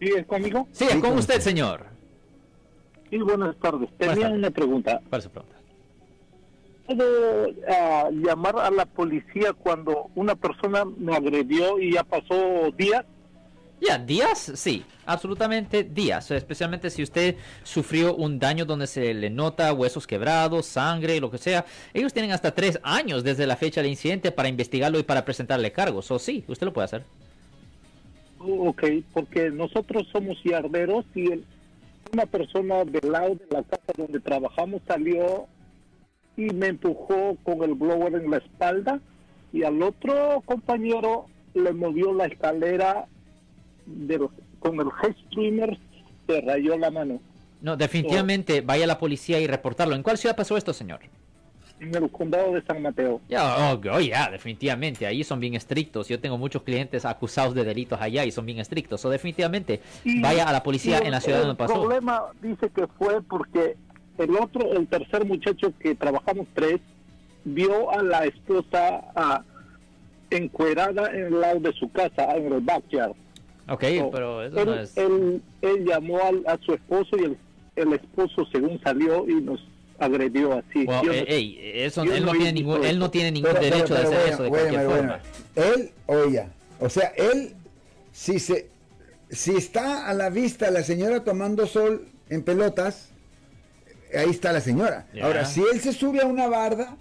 ¿Sí es conmigo? Sí, con usted, señor. Sí, buenas tardes. Tenía una pregunta. ¿Cuál es su pregunta? ¿Puedo ah, llamar a la policía cuando una persona me agredió y ya pasó días? Ya, días, sí, absolutamente días, especialmente si usted sufrió un daño donde se le nota huesos quebrados, sangre, lo que sea. Ellos tienen hasta tres años desde la fecha del incidente para investigarlo y para presentarle cargos. O sí, usted lo puede hacer. Oh, ok, porque nosotros somos yarderos y el- una persona del lado de la casa donde trabajamos salió y me empujó con el blower en la espalda y al otro compañero le movió la escalera del- con el head streamer, se rayó la mano. No, definitivamente vaya a la policía y reportarlo. ¿En cuál ciudad pasó esto, señor? En el condado de San Mateo. Ya, oh, oh, ya, definitivamente. Ahí son bien estrictos. Yo tengo muchos clientes acusados de delitos allá y son bien estrictos. O definitivamente Y- vaya a la policía y en la ciudad el donde pasó. problema dice que fue porque el otro, el tercer muchacho que trabajamos tres, vio a la esposa ah, encuerada en el lado de su casa, en el backyard. Ok, So, pero eso él, no es... él, él llamó al- a, su esposo y el, el esposo según salió y nos agredió así. Well, Yo eh, ey, eso, yo él, no tiene ningún, él no tiene ningún Pero- derecho pero de hacer bueno, eso de bueno, cualquier bueno, forma. Él o ella. O sea, él, si se, si está a la vista la señora tomando sol en pelotas, ahí está la señora. Ahora, si él se sube a una barda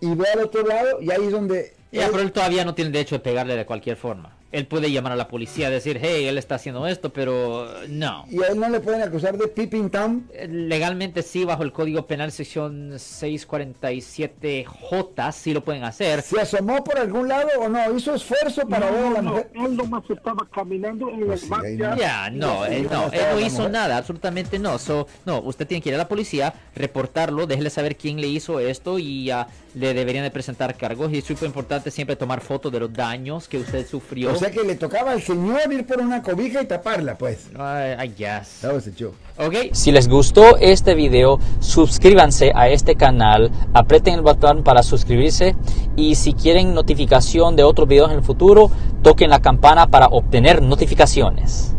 y ve al otro lado, y ahí es donde Ya, él- pero él todavía no tiene derecho de pegarle de cualquier forma. Él puede llamar a la policía y decir, hey, él está haciendo esto, pero no. y a él no le pueden acusar de peeping tom. Eh, Legalmente sí, bajo el Código Penal sección 647J, sí lo pueden hacer. ¿Se asomó por algún lado o no? ¿Hizo esfuerzo para ver a la no, mujer? él nomás estaba caminando en Pues el sí. Ya, no, Sí, él ¿cómo no, él no hizo nada, absolutamente no. So, no, usted tiene que ir a la policía, reportarlo, déjele saber quién le hizo esto y ya le deberían de presentar cargos. Y es súper importante siempre tomar fotos de los daños que usted sufrió. O sea que le tocaba al señor ir por una cobija y taparla, pues. I, I guess. That was a joke. Ok, Si les gustó este video, suscríbanse a este canal, aprieten el botón para suscribirse y si quieren notificación de otros videos en el futuro, toquen la campana para obtener notificaciones.